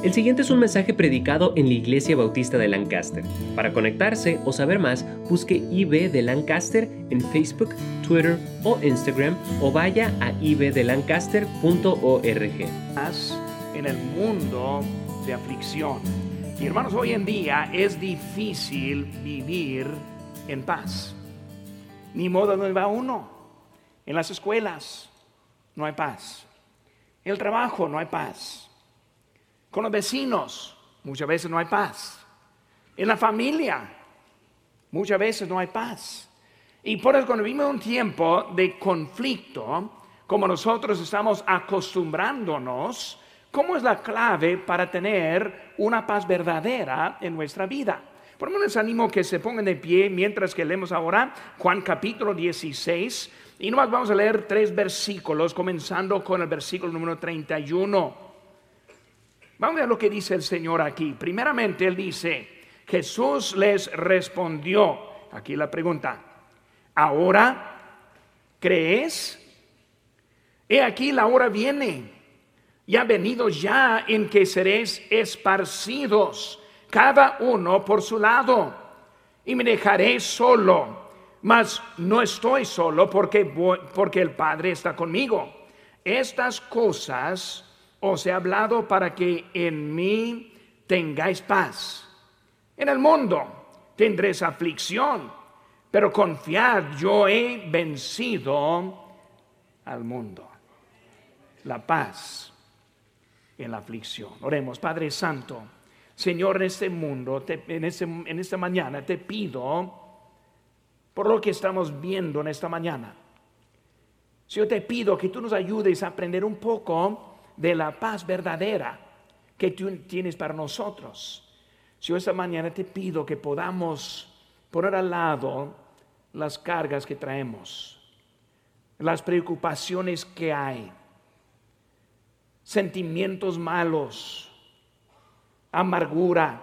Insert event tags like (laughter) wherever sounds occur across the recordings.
El siguiente es un mensaje predicado en la Iglesia Bautista de Lancaster. Para conectarse o saber más, busque IB de Lancaster en Facebook, Twitter o Instagram o vaya a ibdelancaster.org. En el mundo de aflicción. Y hermanos, hoy en día es difícil vivir en paz. Ni modo donde va uno. En las escuelas no hay paz. En el trabajo no hay paz con los vecinos, muchas veces no hay paz. En la familia, muchas veces no hay paz. Y por eso cuando vivimos un tiempo de conflicto, como nosotros estamos acostumbrándonos, ¿cómo es la clave para tener una paz verdadera en nuestra vida? Por lo menos animo que se pongan de pie mientras que leemos ahora Juan capítulo 16 y nomás vamos a leer tres versículos, comenzando con el versículo número 31. Vamos a ver lo que dice el Señor aquí. Primeramente, Él dice, Jesús les respondió, aquí la pregunta, ¿ahora crees? He aquí la hora viene, y ha venido ya en que seréis esparcidos, cada uno por su lado, y me dejaré solo, mas no estoy solo porque, porque el Padre está conmigo. Estas cosas os he hablado para que en mí tengáis paz. En el mundo tendréis aflicción, pero confiad, yo he vencido al mundo. La paz en la aflicción. Oremos, Padre Santo, Señor, en este mundo, en, este, en esta mañana te pido por lo que estamos viendo en esta mañana. yo te pido que tú nos ayudes a aprender un poco de la paz verdadera que tú tienes para nosotros. Yo esta mañana te pido que podamos poner al lado las cargas que traemos, las preocupaciones que hay, sentimientos malos, amargura.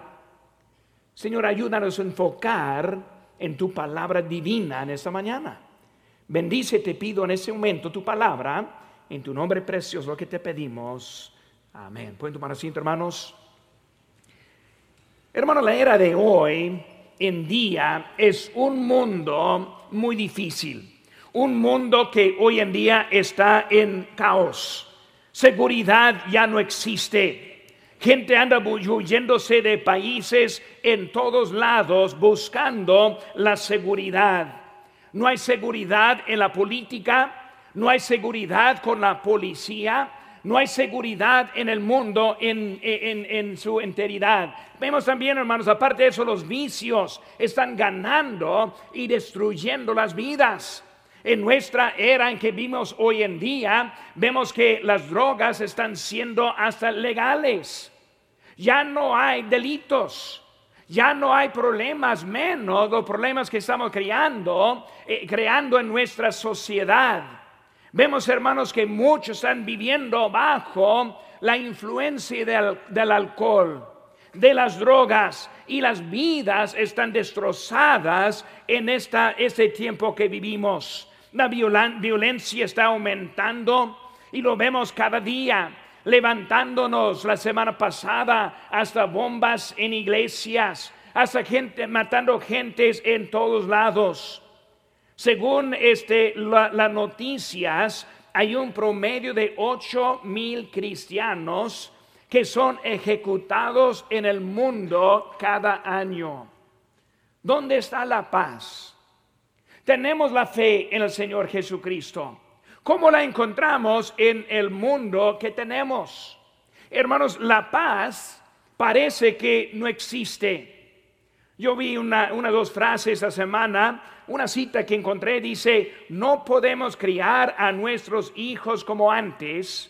Señor, ayúdanos a enfocar en tu palabra divina en esta mañana. Bendice, te pido en ese momento tu palabra en tu nombre precioso lo que te pedimos. Amén. Pueden tomar asiento, hermanos. Hermano, la era de hoy en día es un mundo muy difícil. Un mundo que hoy en día está en caos. Seguridad ya no existe. Gente anda huyéndose de países en todos lados buscando la seguridad. No hay seguridad en la política, no hay seguridad con la policía, no hay seguridad en el mundo en, su enteridad. Vemos también, hermanos, aparte de eso, los vicios están ganando y destruyendo las vidas. En nuestra era en que vivimos hoy en día, vemos que las drogas están siendo hasta legales. Ya no hay delitos. Ya no hay problemas menos los problemas que estamos creando, eh, creando en nuestra sociedad. Vemos, hermanos, que muchos están viviendo bajo la influencia del, alcohol, de las drogas, y las vidas están destrozadas en esta, este tiempo que vivimos. La violencia está aumentando y lo vemos cada día levantándonos la semana pasada hasta bombas en iglesias, hasta gente matando gentes en todos lados. Según este, las noticias, hay un promedio de 8 mil cristianos que son ejecutados en el mundo cada año. ¿Dónde está la paz? Tenemos la fe en el Señor Jesucristo. ¿Cómo la encontramos en el mundo que tenemos? Hermanos, la paz parece que no existe. Yo vi una, una dos frases esta semana, una cita que encontré dice, no podemos criar a nuestros hijos como antes,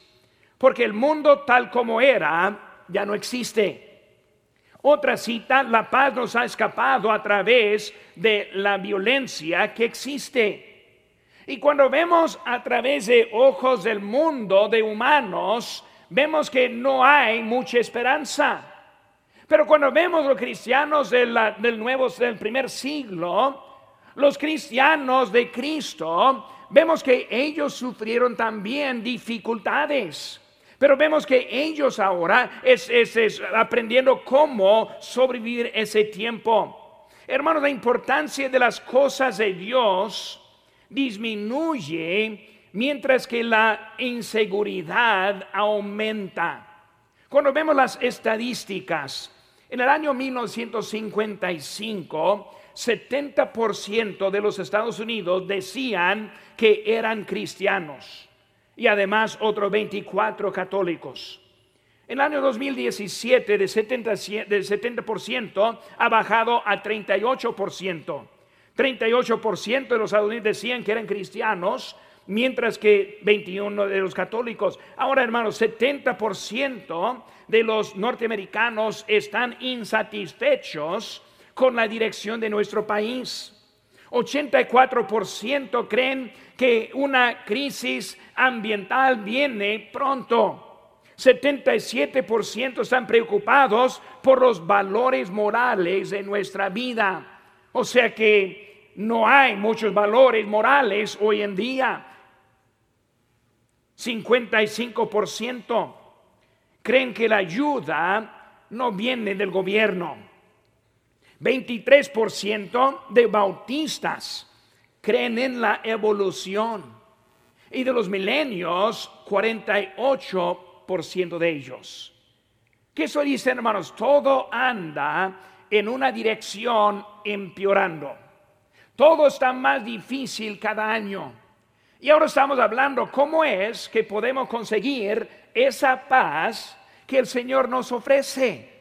porque el mundo tal como era ya no existe. Otra cita, la paz nos ha escapado a través de la violencia que existe. Y cuando vemos a través de ojos del mundo de humanos, vemos que no hay mucha esperanza. Pero cuando vemos los cristianos del, nuevo, del primer siglo, los cristianos de Cristo, vemos que ellos sufrieron también dificultades. Pero vemos que ellos ahora es, es, aprendiendo cómo sobrevivir ese tiempo. Hermanos, la importancia de las cosas de Dios disminuye mientras que la inseguridad aumenta. Cuando vemos las estadísticas, en el año 1955, 70% de los Estados Unidos decían que eran cristianos y además otros 24 católicos. En el año 2017 de 70%, de 70% ha bajado a 38%. 38% de los Estados Unidos decían que eran cristianos, mientras que 21 de los católicos. Ahora, hermanos, 70% de los norteamericanos están insatisfechos con la dirección de nuestro país. 84% creen que una crisis ambiental viene pronto. 77% están preocupados por los valores morales de nuestra vida. O sea que no hay muchos valores morales hoy en día. 55% creen que la ayuda no viene del gobierno. 23% de bautistas creen en la evolución. Y de los milenios, 48% de ellos. ¿Qué eso dice, hermanos? Todo anda en una dirección empeorando. Todo está más difícil cada año. Y ahora estamos hablando cómo es que podemos conseguir esa paz que el Señor nos ofrece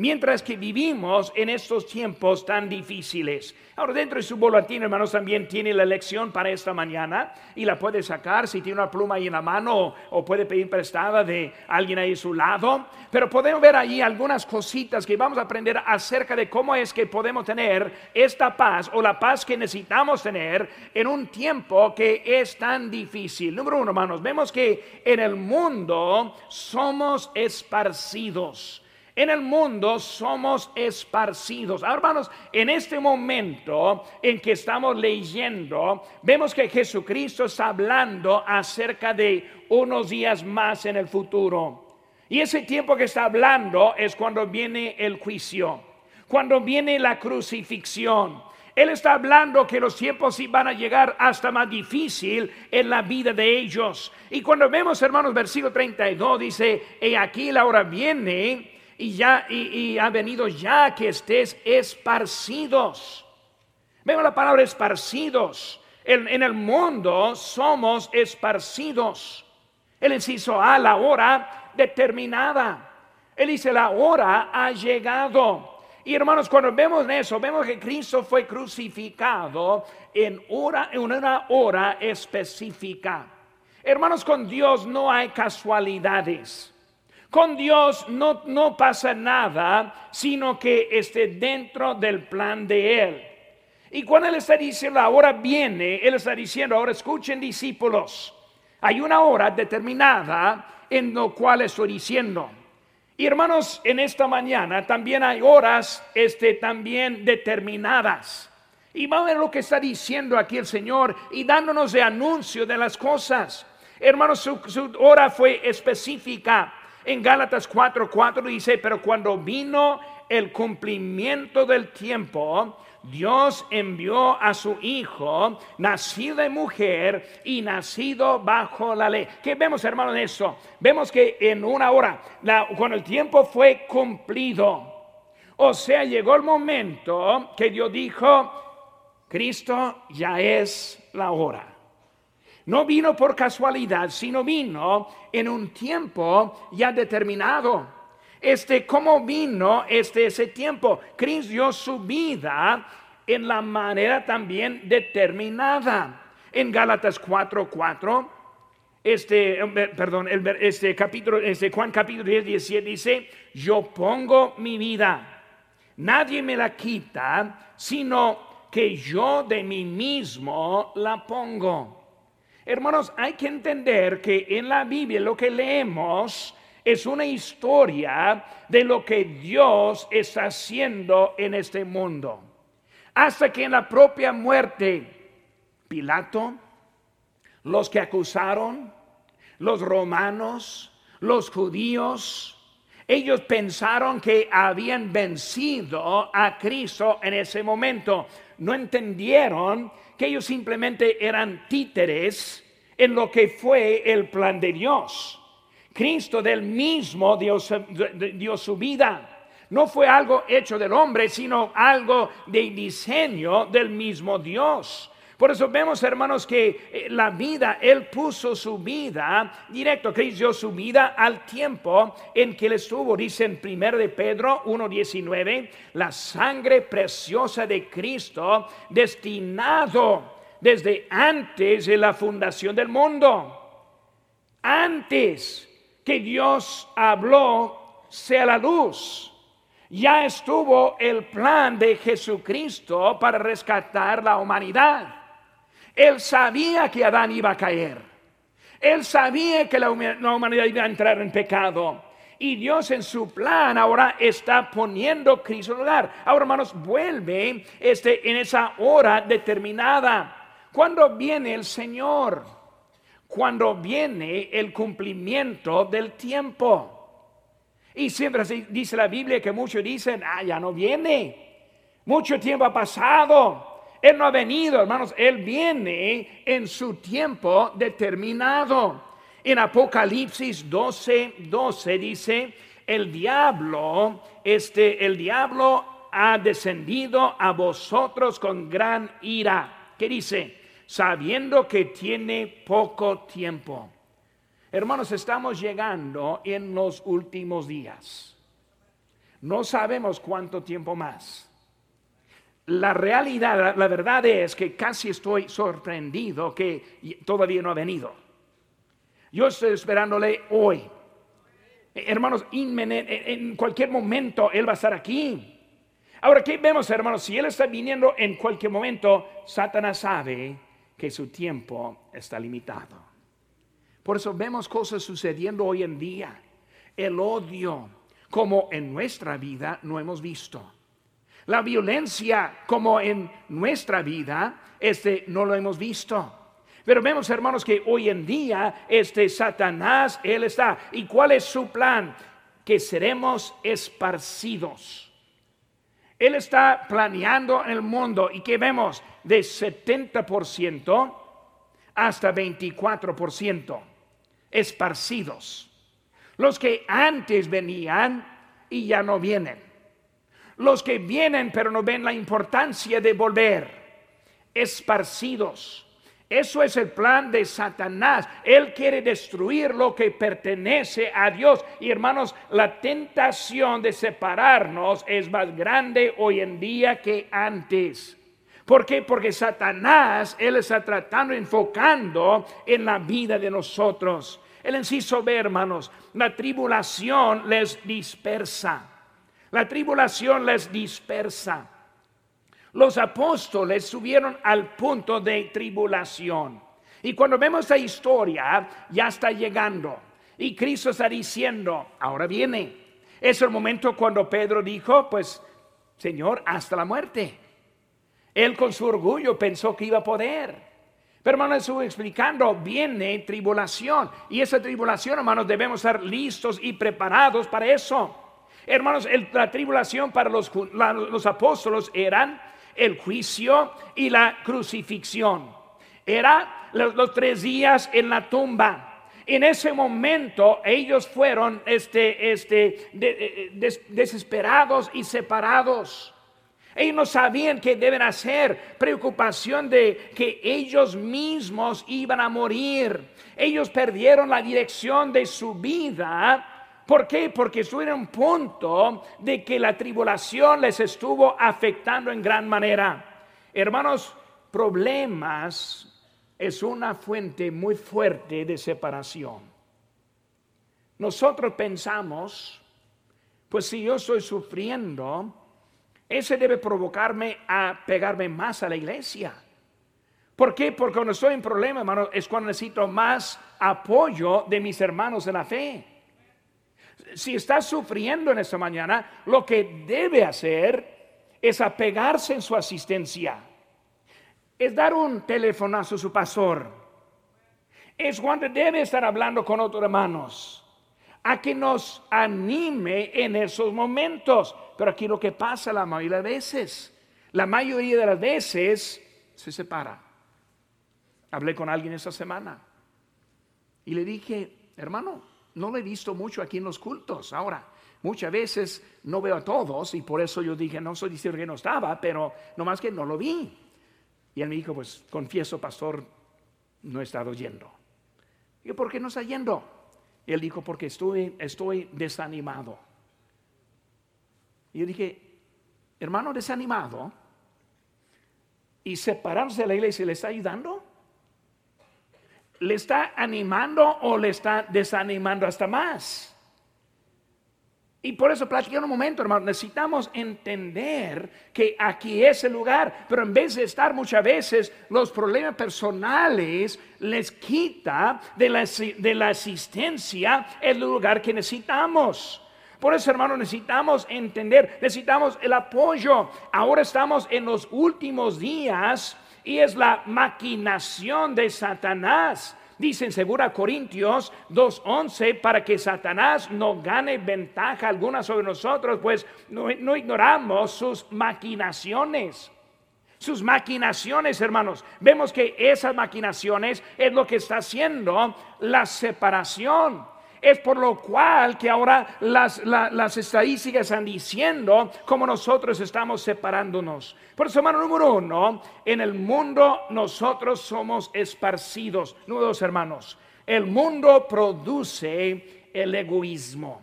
mientras que vivimos en estos tiempos tan difíciles. Ahora, dentro de su boletín, hermanos, también tiene la lección para esta mañana y la puede sacar si tiene una pluma ahí en la mano o, puede pedir prestada de alguien ahí a su lado. Pero podemos ver ahí algunas cositas que vamos a aprender acerca de cómo es que podemos tener esta paz o la paz que necesitamos tener en un tiempo que es tan difícil. Número uno, hermanos, vemos que en el mundo somos esparcidos en el mundo somos esparcidos. Ahora, hermanos, en este momento en que estamos leyendo, vemos que Jesucristo está hablando acerca de unos días más en el futuro. Y ese tiempo que está hablando es cuando viene el juicio, cuando viene la crucifixión. Él está hablando que los tiempos van a llegar hasta más difícil en la vida de ellos. Y cuando vemos, hermanos, versículo 32 dice, y aquí la hora viene y ya y, ha venido ya que estés esparcidos. Vemos la palabra esparcidos. En, el mundo somos esparcidos. El inciso A, la hora determinada. Él dice, la hora ha llegado. Y hermanos, cuando vemos eso, vemos que Cristo fue crucificado en, hora, en una hora específica. Hermanos, con Dios no hay casualidades. Con Dios no, no pasa nada, sino que esté dentro del plan de Él. Y cuando Él está diciendo, ahora viene, Él está diciendo, ahora escuchen discípulos, hay una hora determinada en lo cual estoy diciendo. Y hermanos, en esta mañana también hay horas este, también determinadas. Y vamos a ver lo que está diciendo aquí el Señor y dándonos de anuncio de las cosas. Hermanos, su hora fue específica. En Gálatas 4:4 dice, pero cuando vino el cumplimiento del tiempo, Dios envió a su Hijo, nacido de mujer y nacido bajo la ley. ¿Qué vemos, hermano, en eso? Vemos que en una hora, cuando el tiempo fue cumplido, o sea, llegó el momento que Dios dijo, Cristo ya es la hora. No vino por casualidad, sino vino en un tiempo ya determinado. Este, ¿cómo vino este ese tiempo? Cristo dio su vida en la manera también determinada. En Gálatas 4:4, este, perdón, este capítulo, este Juan capítulo 10, 17 dice, yo pongo mi vida, nadie me la quita, sino que yo de mí mismo la pongo. Hermanos, hay que entender que en la Biblia lo que leemos es una historia de lo que Dios está haciendo en este mundo. Hasta que en la propia muerte, Pilato, los que acusaron, los romanos, los judíos, ellos pensaron que habían vencido a Cristo en ese momento. No entendieron que ellos simplemente eran títeres en lo que fue el plan de Dios. Cristo del mismo dio, dio su vida. No fue algo hecho del hombre, sino algo de diseño del mismo Dios. Por eso vemos, hermanos, que eh, la vida, Él puso su vida directo, Cristo dio su vida al tiempo en que Él estuvo. Dice en 1 de Pedro 1.19, la sangre preciosa de Cristo destinado desde antes de la fundación del mundo. Antes que Dios habló, sea la luz. Ya estuvo el plan de Jesucristo para rescatar la humanidad. Él sabía que Adán iba a caer. Él sabía que la humanidad iba a entrar en pecado. Y Dios en su plan ahora está poniendo Cristo en lugar. Ahora, hermanos, vuelve este, en esa hora determinada. ¿Cuándo viene el Señor? Cuando viene el cumplimiento del tiempo. Y siempre dice la Biblia que muchos dicen, ah, ya no viene. Mucho tiempo ha pasado. Él no ha venido, hermanos, Él viene en su tiempo determinado. En Apocalipsis 12, 12 dice, el diablo, este, el diablo ha descendido a vosotros con gran ira. ¿Qué dice? Sabiendo que tiene poco tiempo. Hermanos, estamos llegando en los últimos días. No sabemos cuánto tiempo más la realidad, la, verdad es que casi estoy sorprendido que todavía no ha venido. Yo estoy esperándole hoy. Hermanos, en cualquier momento Él va a estar aquí. Ahora, ¿qué vemos, hermanos? Si Él está viniendo en cualquier momento, Satanás sabe que su tiempo está limitado. Por eso vemos cosas sucediendo hoy en día. El odio, como en nuestra vida no hemos visto la violencia como en nuestra vida, este no lo hemos visto. Pero vemos, hermanos, que hoy en día este Satanás, él está. ¿Y cuál es su plan? Que seremos esparcidos. Él está planeando el mundo y que vemos de 70% hasta 24% esparcidos. Los que antes venían y ya no vienen los que vienen pero no ven la importancia de volver, esparcidos. Eso es el plan de Satanás. Él quiere destruir lo que pertenece a Dios. Y hermanos, la tentación de separarnos es más grande hoy en día que antes. ¿Por qué? Porque Satanás, Él está tratando, enfocando en la vida de nosotros. El inciso B, hermanos, la tribulación les dispersa. La tribulación les dispersa. Los apóstoles subieron al punto de tribulación. Y cuando vemos esta historia, ya está llegando. Y Cristo está diciendo, ahora viene. Es el momento cuando Pedro dijo, pues, Señor, hasta la muerte. Él con su orgullo pensó que iba a poder. Pero hermano, estuvo explicando, viene tribulación. Y esa tribulación, hermanos, debemos estar listos y preparados para eso. Hermanos, la tribulación para los, apóstoles eran el juicio y la crucifixión. Era los, tres días en la tumba. En ese momento ellos fueron este, este, eh, desesperados y separados. Ellos no sabían qué deben hacer, preocupación de que ellos mismos iban a morir. Ellos perdieron la dirección de su vida ¿Por qué? Porque estuvieron un punto de que la tribulación les estuvo afectando en gran manera. Hermanos, problemas es una fuente muy fuerte de separación. Nosotros pensamos, pues si yo estoy sufriendo, ese debe provocarme a pegarme más a la iglesia. ¿Por qué? Porque cuando estoy en problema, hermano, es cuando necesito más apoyo de mis hermanos en la fe si está sufriendo en esta mañana, lo que debe hacer es apegarse en su asistencia. Es dar un telefonazo a su pastor. Es cuando debe estar hablando con otros hermanos. a que nos anime en esos momentos. Pero aquí lo que pasa la mayoría de veces, la mayoría de las veces se separa. Hablé con alguien esta semana y le dije, hermano, no lo he visto mucho aquí en los cultos. Ahora, muchas veces no veo a todos y por eso yo dije, no soy diciendo que no estaba, pero nomás que no lo vi. Y él me dijo, pues confieso, pastor, no he estado yendo. Y ¿por qué no está yendo? Él dijo, porque estoy, estoy desanimado. Y yo dije, hermano desanimado, y separarse de la iglesia le está ayudando? ¿Le está animando o le está desanimando hasta más? Y por eso platicando un momento, hermano, necesitamos entender que aquí es el lugar, pero en vez de estar muchas veces los problemas personales les quita de la, de la asistencia el lugar que necesitamos. Por eso, hermano, necesitamos entender, necesitamos el apoyo. Ahora estamos en los últimos días y es la maquinación de Satanás. Dice Segura Corintios 2.11, para que Satanás no gane ventaja alguna sobre nosotros, pues no ignoramos sus maquinaciones sus maquinaciones, hermanos. Vemos que esas maquinaciones es lo que está haciendo la separación. Es por lo cual que ahora las, estadísticas están diciendo cómo nosotros estamos separándonos. Por eso, hermano, número uno, en el mundo nosotros somos esparcidos. Número dos, hermanos, el mundo produce el egoísmo.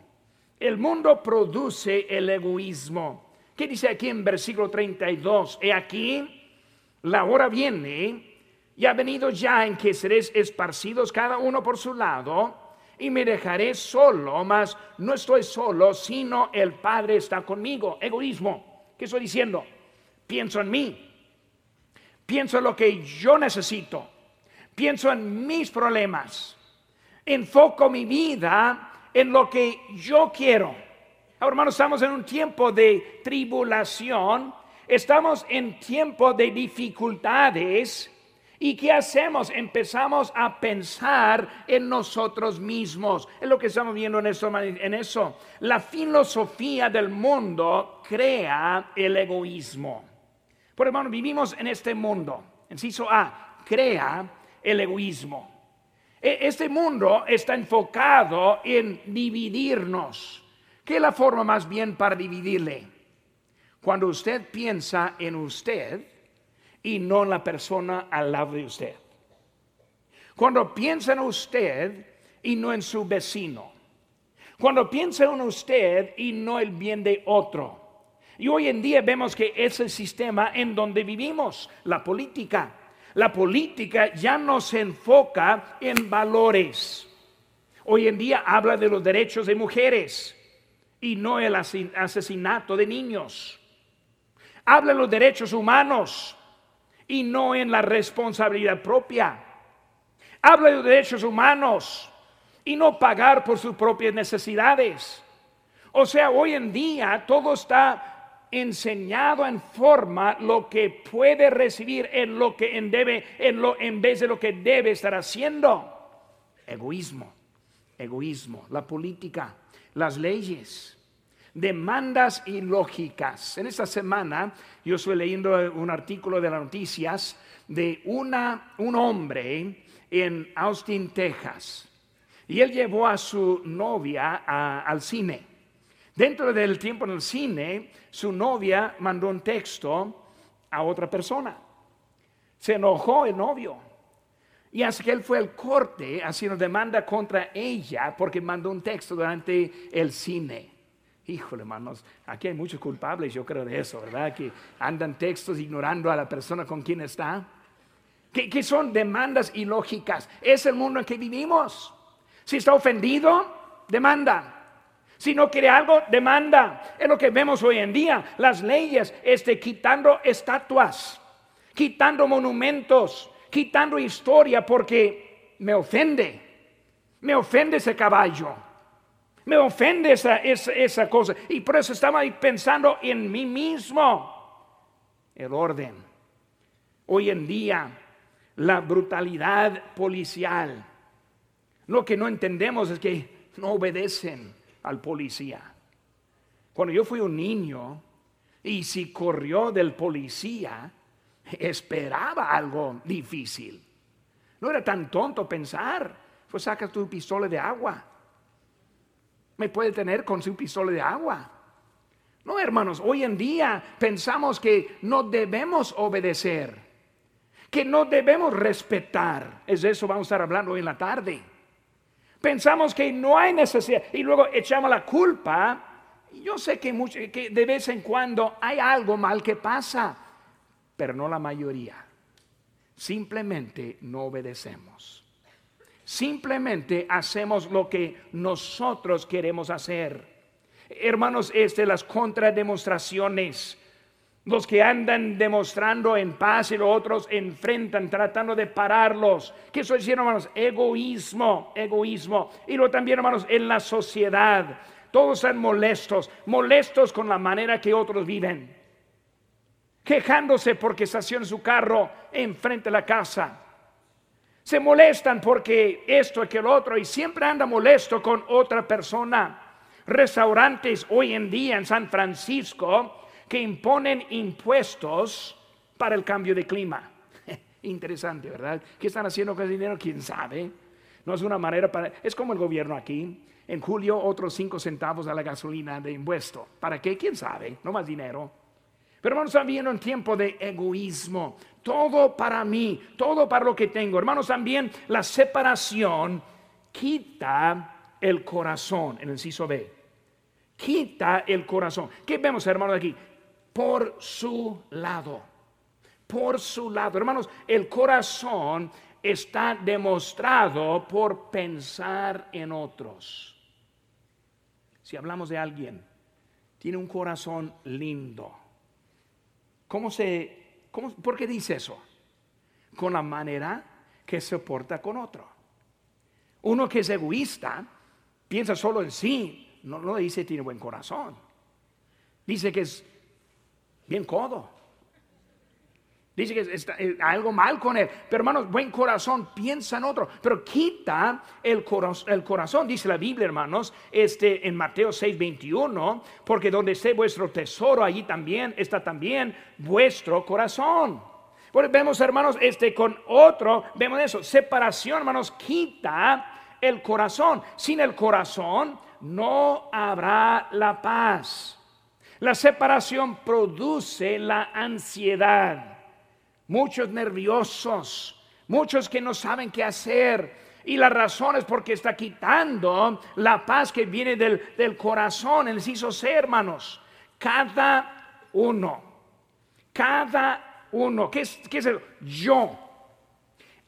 El mundo produce el egoísmo. ¿Qué dice aquí en versículo 32? He aquí, la hora viene y ha venido ya en que seréis esparcidos cada uno por su lado y me dejaré solo, mas no estoy solo, sino el Padre está conmigo. Egoísmo. ¿Qué estoy diciendo? Pienso en mí. Pienso en lo que yo necesito. Pienso en mis problemas. Enfoco mi vida en lo que yo quiero. Ahora, hermanos, estamos en un tiempo de tribulación. Estamos en tiempo de dificultades ¿Y qué hacemos? Empezamos a pensar en nosotros mismos. Es lo que estamos viendo en eso. En eso. La filosofía del mundo crea el egoísmo. Por hermano, vivimos en este mundo. Inciso A, crea el egoísmo. E, este mundo está enfocado en dividirnos. ¿Qué es la forma más bien para dividirle? Cuando usted piensa en usted, y no en la persona al lado de usted. Cuando piensa en usted y no en su vecino. Cuando piensa en usted y no el bien de otro. Y hoy en día vemos que es el sistema en donde vivimos, la política. La política ya no se enfoca en valores. Hoy en día habla de los derechos de mujeres y no el asesinato de niños. Habla de los derechos humanos y no en la responsabilidad propia. Habla de derechos humanos y no pagar por sus propias necesidades. O sea, hoy en día todo está enseñado en forma lo que puede recibir en lo que en debe en lo en vez de lo que debe estar haciendo. Egoísmo, egoísmo, la política, las leyes demandas ilógicas. En esta semana yo estoy leyendo un artículo de las noticias de una, un hombre en Austin, Texas. Y él llevó a su novia al cine. Dentro del tiempo en el cine, su novia mandó un texto a otra persona. Se enojó el novio. Y así que él fue al corte haciendo demanda contra ella porque mandó un texto durante el cine. Híjole, hermanos, aquí hay muchos culpables, yo creo de eso, ¿verdad? Que andan textos ignorando a la persona con quien está. Que, son demandas ilógicas. Es el mundo en que vivimos. Si está ofendido, demanda. Si no quiere algo, demanda. Es lo que vemos hoy en día. Las leyes, este, quitando estatuas, quitando monumentos, quitando historia porque me ofende. Me ofende ese caballo me ofende esa, esa, cosa. Y por eso estaba pensando en mí mismo. El orden. Hoy en día, la brutalidad policial. Lo que no entendemos es que no obedecen al policía. Cuando yo fui un niño y si corrió del policía, esperaba algo difícil. No era tan tonto pensar, pues saca tu pistola de agua. Me puede tener con su pistola de agua. No, hermanos, hoy en día pensamos que no debemos obedecer, que no debemos respetar. Es de eso vamos a estar hablando hoy en la tarde. Pensamos que no hay necesidad y luego echamos la culpa. Yo sé que, que de vez en cuando hay algo mal que pasa, pero no la mayoría. Simplemente no obedecemos. Simplemente hacemos lo que nosotros queremos hacer. Hermanos, es de las contrademostraciones. Los que andan demostrando en paz y los otros enfrentan, tratando de pararlos. ¿Qué estoy diciendo, hermanos? Egoísmo, egoísmo. Y lo también, hermanos, en la sociedad. Todos están molestos, molestos con la manera que otros viven. Quejándose porque estaciona su carro enfrente de la casa. Se molestan porque esto y que otro y siempre anda molesto con otra persona restaurantes hoy en día en San Francisco que imponen impuestos para el cambio de clima. (laughs) Interesante, ¿verdad? ¿Qué están haciendo con ese dinero? ¿Quién sabe? No es una manera para... Es como el gobierno aquí. En julio otros cinco centavos a la gasolina de impuesto. ¿Para qué? ¿Quién sabe? No más dinero. Pero hermanos, también un tiempo de egoísmo. Todo para mí, todo para lo que tengo. Hermanos, también la separación quita el corazón en el CISO B quita el corazón. ¿Qué vemos, hermanos, aquí? Por su lado. Por su lado. Hermanos, el corazón está demostrado por pensar en otros. Si hablamos de alguien, tiene un corazón lindo. ¿Cómo se, por qué dice eso? Con la manera que se porta con otro. Uno que es egoísta, piensa solo en sí, no, no dice tiene buen corazón. Dice que es bien codo. Dice que está eh, algo mal con él. Pero hermanos, buen corazón, piensa en otro. Pero quita el, el corazón, dice la Biblia, hermanos, este, en Mateo 6, 21, porque donde esté vuestro tesoro, allí también está también vuestro corazón. Vemos, hermanos, este con otro, vemos eso, separación, hermanos, quita el corazón. Sin el corazón no habrá la paz. La separación produce la ansiedad. Muchos nerviosos, muchos que no saben qué hacer. Y la razón es porque está quitando la paz que viene del, corazón, el inciso C, hermanos. Cada uno, cada uno, ¿qué es, qué es el yo?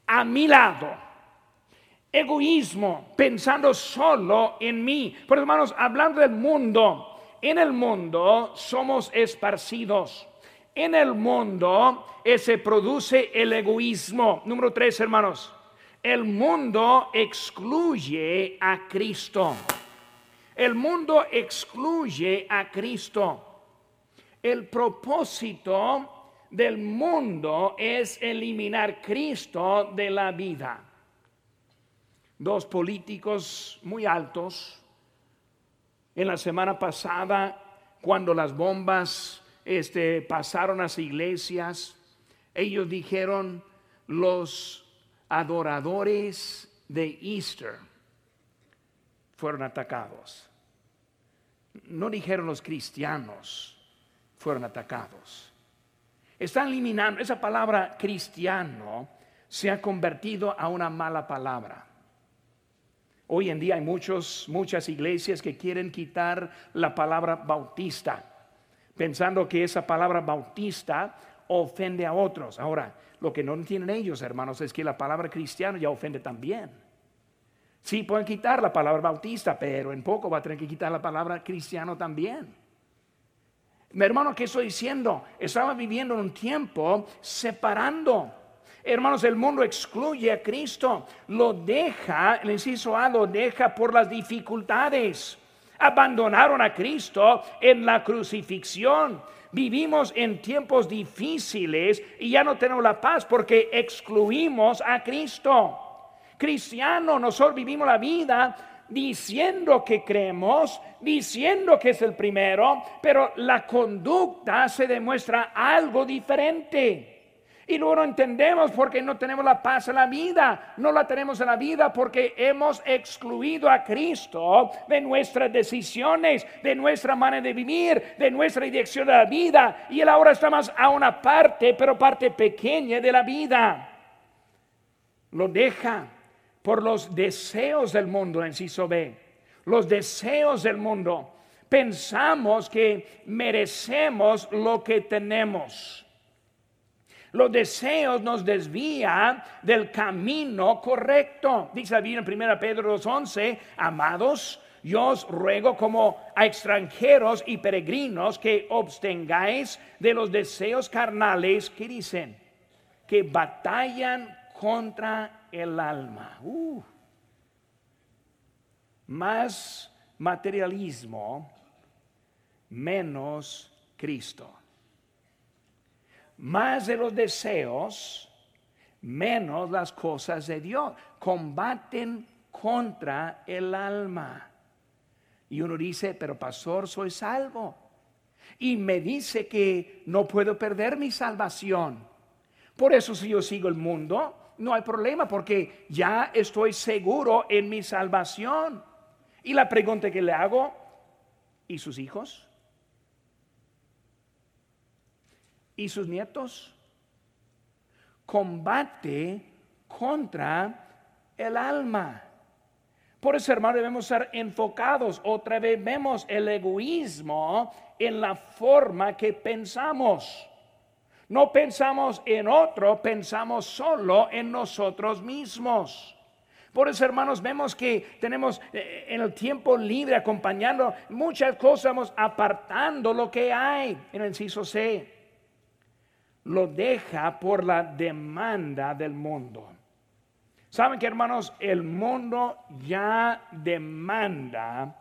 A mi lado egoísmo, pensando solo en mí. Pero hermanos, hablando del mundo, en el mundo somos esparcidos. En el mundo se produce el egoísmo. Número tres, hermanos. El mundo excluye a Cristo. El mundo excluye a Cristo. El propósito del mundo es eliminar Cristo de la vida dos políticos muy altos. En la semana pasada, cuando las bombas este, pasaron las iglesias, ellos dijeron los adoradores de Easter fueron atacados. No dijeron los cristianos fueron atacados. Están eliminando, esa palabra cristiano se ha convertido a una mala palabra. Hoy en día hay muchos, muchas iglesias que quieren quitar la palabra bautista, pensando que esa palabra bautista ofende a otros. Ahora, lo que no entienden ellos, hermanos, es que la palabra cristiano ya ofende también. Sí, pueden quitar la palabra bautista, pero en poco va a tener que quitar la palabra cristiano también. Mi hermano, ¿qué estoy diciendo? Estaba viviendo un tiempo separando Hermanos, el mundo excluye a Cristo, lo deja, el inciso A lo deja por las dificultades. Abandonaron a Cristo en la crucifixión. Vivimos en tiempos difíciles y ya no tenemos la paz porque excluimos a Cristo. Cristiano, nosotros vivimos la vida diciendo que creemos, diciendo que es el primero, pero la conducta se demuestra algo diferente. Y luego no entendemos porque no tenemos la paz en la vida. No la tenemos en la vida porque hemos excluido a Cristo de nuestras decisiones, de nuestra manera de vivir, de nuestra dirección de la vida. Y Él ahora está más a una parte, pero parte pequeña de la vida. Lo deja por los deseos del mundo, en inciso B. Los deseos del mundo. Pensamos que merecemos lo que tenemos. Los deseos nos desvían del camino correcto. Dice la Biblia en 1 Pedro 2.11, amados, yo os ruego como a extranjeros y peregrinos que abstengáis de los deseos carnales que dicen, que batallan contra el alma. Uh. Más materialismo, menos Cristo más de los deseos, menos las cosas de Dios. Combaten contra el alma. Y uno dice, pero pastor, soy salvo. Y me dice que no puedo perder mi salvación. Por eso si yo sigo el mundo, no hay problema porque ya estoy seguro en mi salvación. Y la pregunta que le hago, ¿y sus hijos? Y sus nietos. Combate contra el alma. Por eso, hermano, debemos ser enfocados. Otra vez vemos el egoísmo en la forma que pensamos. No pensamos en otro, pensamos solo en nosotros mismos. Por eso, hermanos, vemos que tenemos eh, en el tiempo libre acompañando muchas cosas, apartando lo que hay en el inciso C lo deja por la demanda del mundo. ¿Saben que hermanos? El mundo ya demanda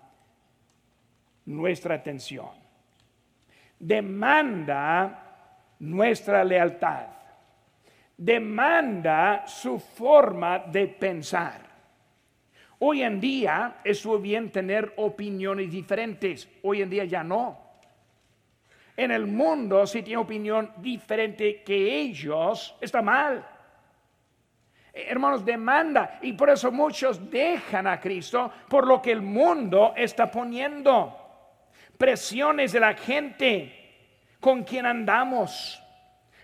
nuestra atención. Demanda nuestra lealtad. Demanda su forma de pensar. Hoy en día es bien tener opiniones diferentes. Hoy en día ya no en el mundo si tiene opinión diferente que ellos, está mal. Eh, hermanos, demanda. Y por eso muchos dejan a Cristo por lo que el mundo está poniendo. Presiones de la gente con quien andamos.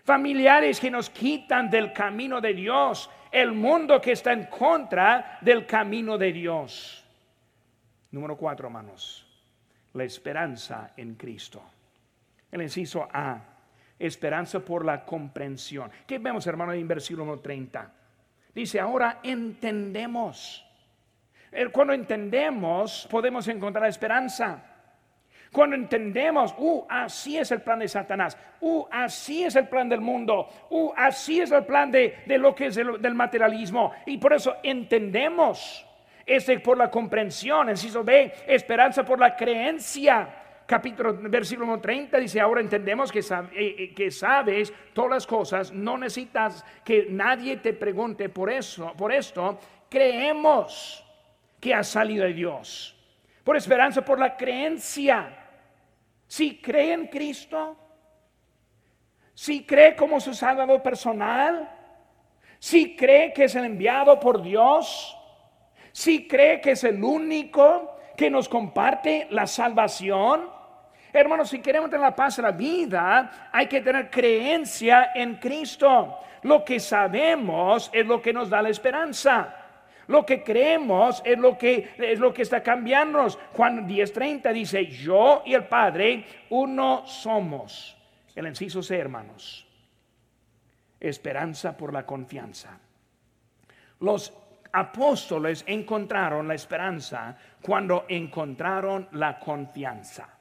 Familiares que nos quitan del camino de Dios. El mundo que está en contra del camino de Dios. Número cuatro, hermanos. La esperanza en Cristo el inciso A, esperanza por la comprensión. ¿Qué vemos, hermano, en versículo 30? Dice, ahora entendemos. Cuando entendemos, podemos encontrar esperanza. Cuando entendemos, uh, así es el plan de Satanás, uh, así es el plan del mundo, uh, así es el plan de, lo que es del materialismo. Y por eso entendemos. Este por la comprensión, inciso B, esperanza por la creencia capítulo, versículo 30 dice, ahora entendemos que, eh, eh, que sabes todas las cosas, no necesitas que nadie te pregunte por eso, por esto, creemos que ha salido de Dios. Por esperanza, por la creencia. Si cree en Cristo, si cree como su salvador personal, si cree que es el enviado por Dios, si cree que es el único que nos comparte la salvación, Hermanos, si queremos tener la paz en la vida, hay que tener creencia en Cristo. Lo que sabemos es lo que nos da la esperanza. Lo que creemos es lo que, es lo que está cambiándonos. Juan 10:30 dice, yo y el Padre uno somos. El inciso C, hermanos. Esperanza por la confianza. Los apóstoles encontraron la esperanza cuando encontraron la confianza.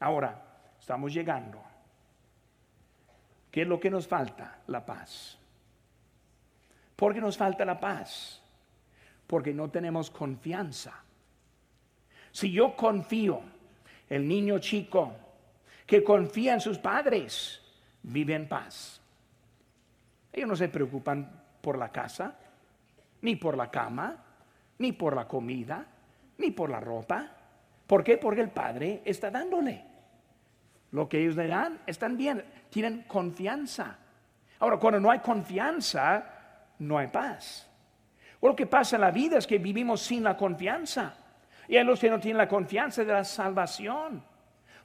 Ahora, estamos llegando. ¿Qué es lo que nos falta? La paz. ¿Por qué nos falta la paz? Porque no tenemos confianza. Si yo confío, el niño chico que confía en sus padres, vive en paz. Ellos no se preocupan por la casa, ni por la cama, ni por la comida, ni por la ropa. ¿Por qué? Porque el Padre está dándole. Lo que ellos le dan están bien, tienen confianza. Ahora, cuando no hay confianza, no hay paz. lo que pasa en la vida es que vivimos sin la confianza. Y hay los que no tienen la confianza de la salvación,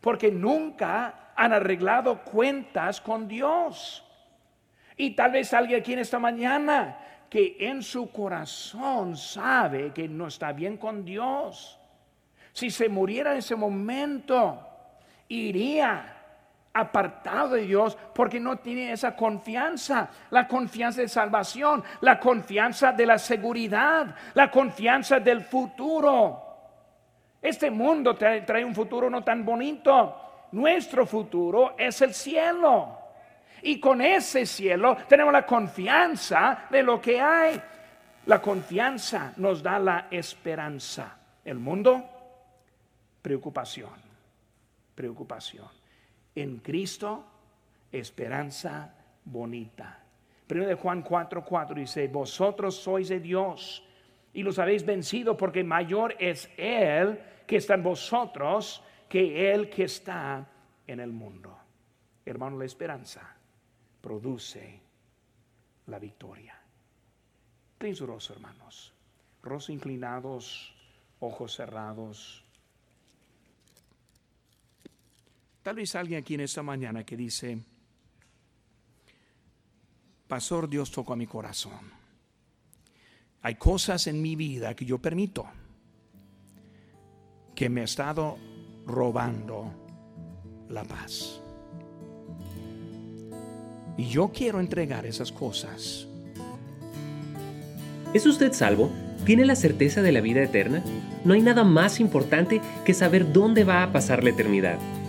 porque nunca han arreglado cuentas con Dios. Y tal vez alguien aquí en esta mañana que en su corazón sabe que no está bien con Dios. Si se muriera en ese momento, iría apartado de Dios porque no tiene esa confianza, la confianza de salvación, la confianza de la seguridad, la confianza del futuro. Este mundo trae, un futuro no tan bonito. Nuestro futuro es el cielo. Y con ese cielo tenemos la confianza de lo que hay. La confianza nos da la esperanza. El mundo, preocupación, preocupación. En Cristo, esperanza bonita. Primero de Juan 4:4 4 dice, vosotros sois de Dios y los habéis vencido porque mayor es Él que está en vosotros que Él que está en el mundo. Hermano, la esperanza produce la victoria. Ten hermanos. Rostros inclinados, ojos cerrados. Tal vez alguien aquí en esta mañana que dice, Pastor, Dios tocó a mi corazón. Hay cosas en mi vida que yo permito que me ha estado robando la paz. Y yo quiero entregar esas cosas. ¿Es usted salvo? ¿Tiene la certeza de la vida eterna? No hay nada más importante que saber dónde va a pasar la eternidad.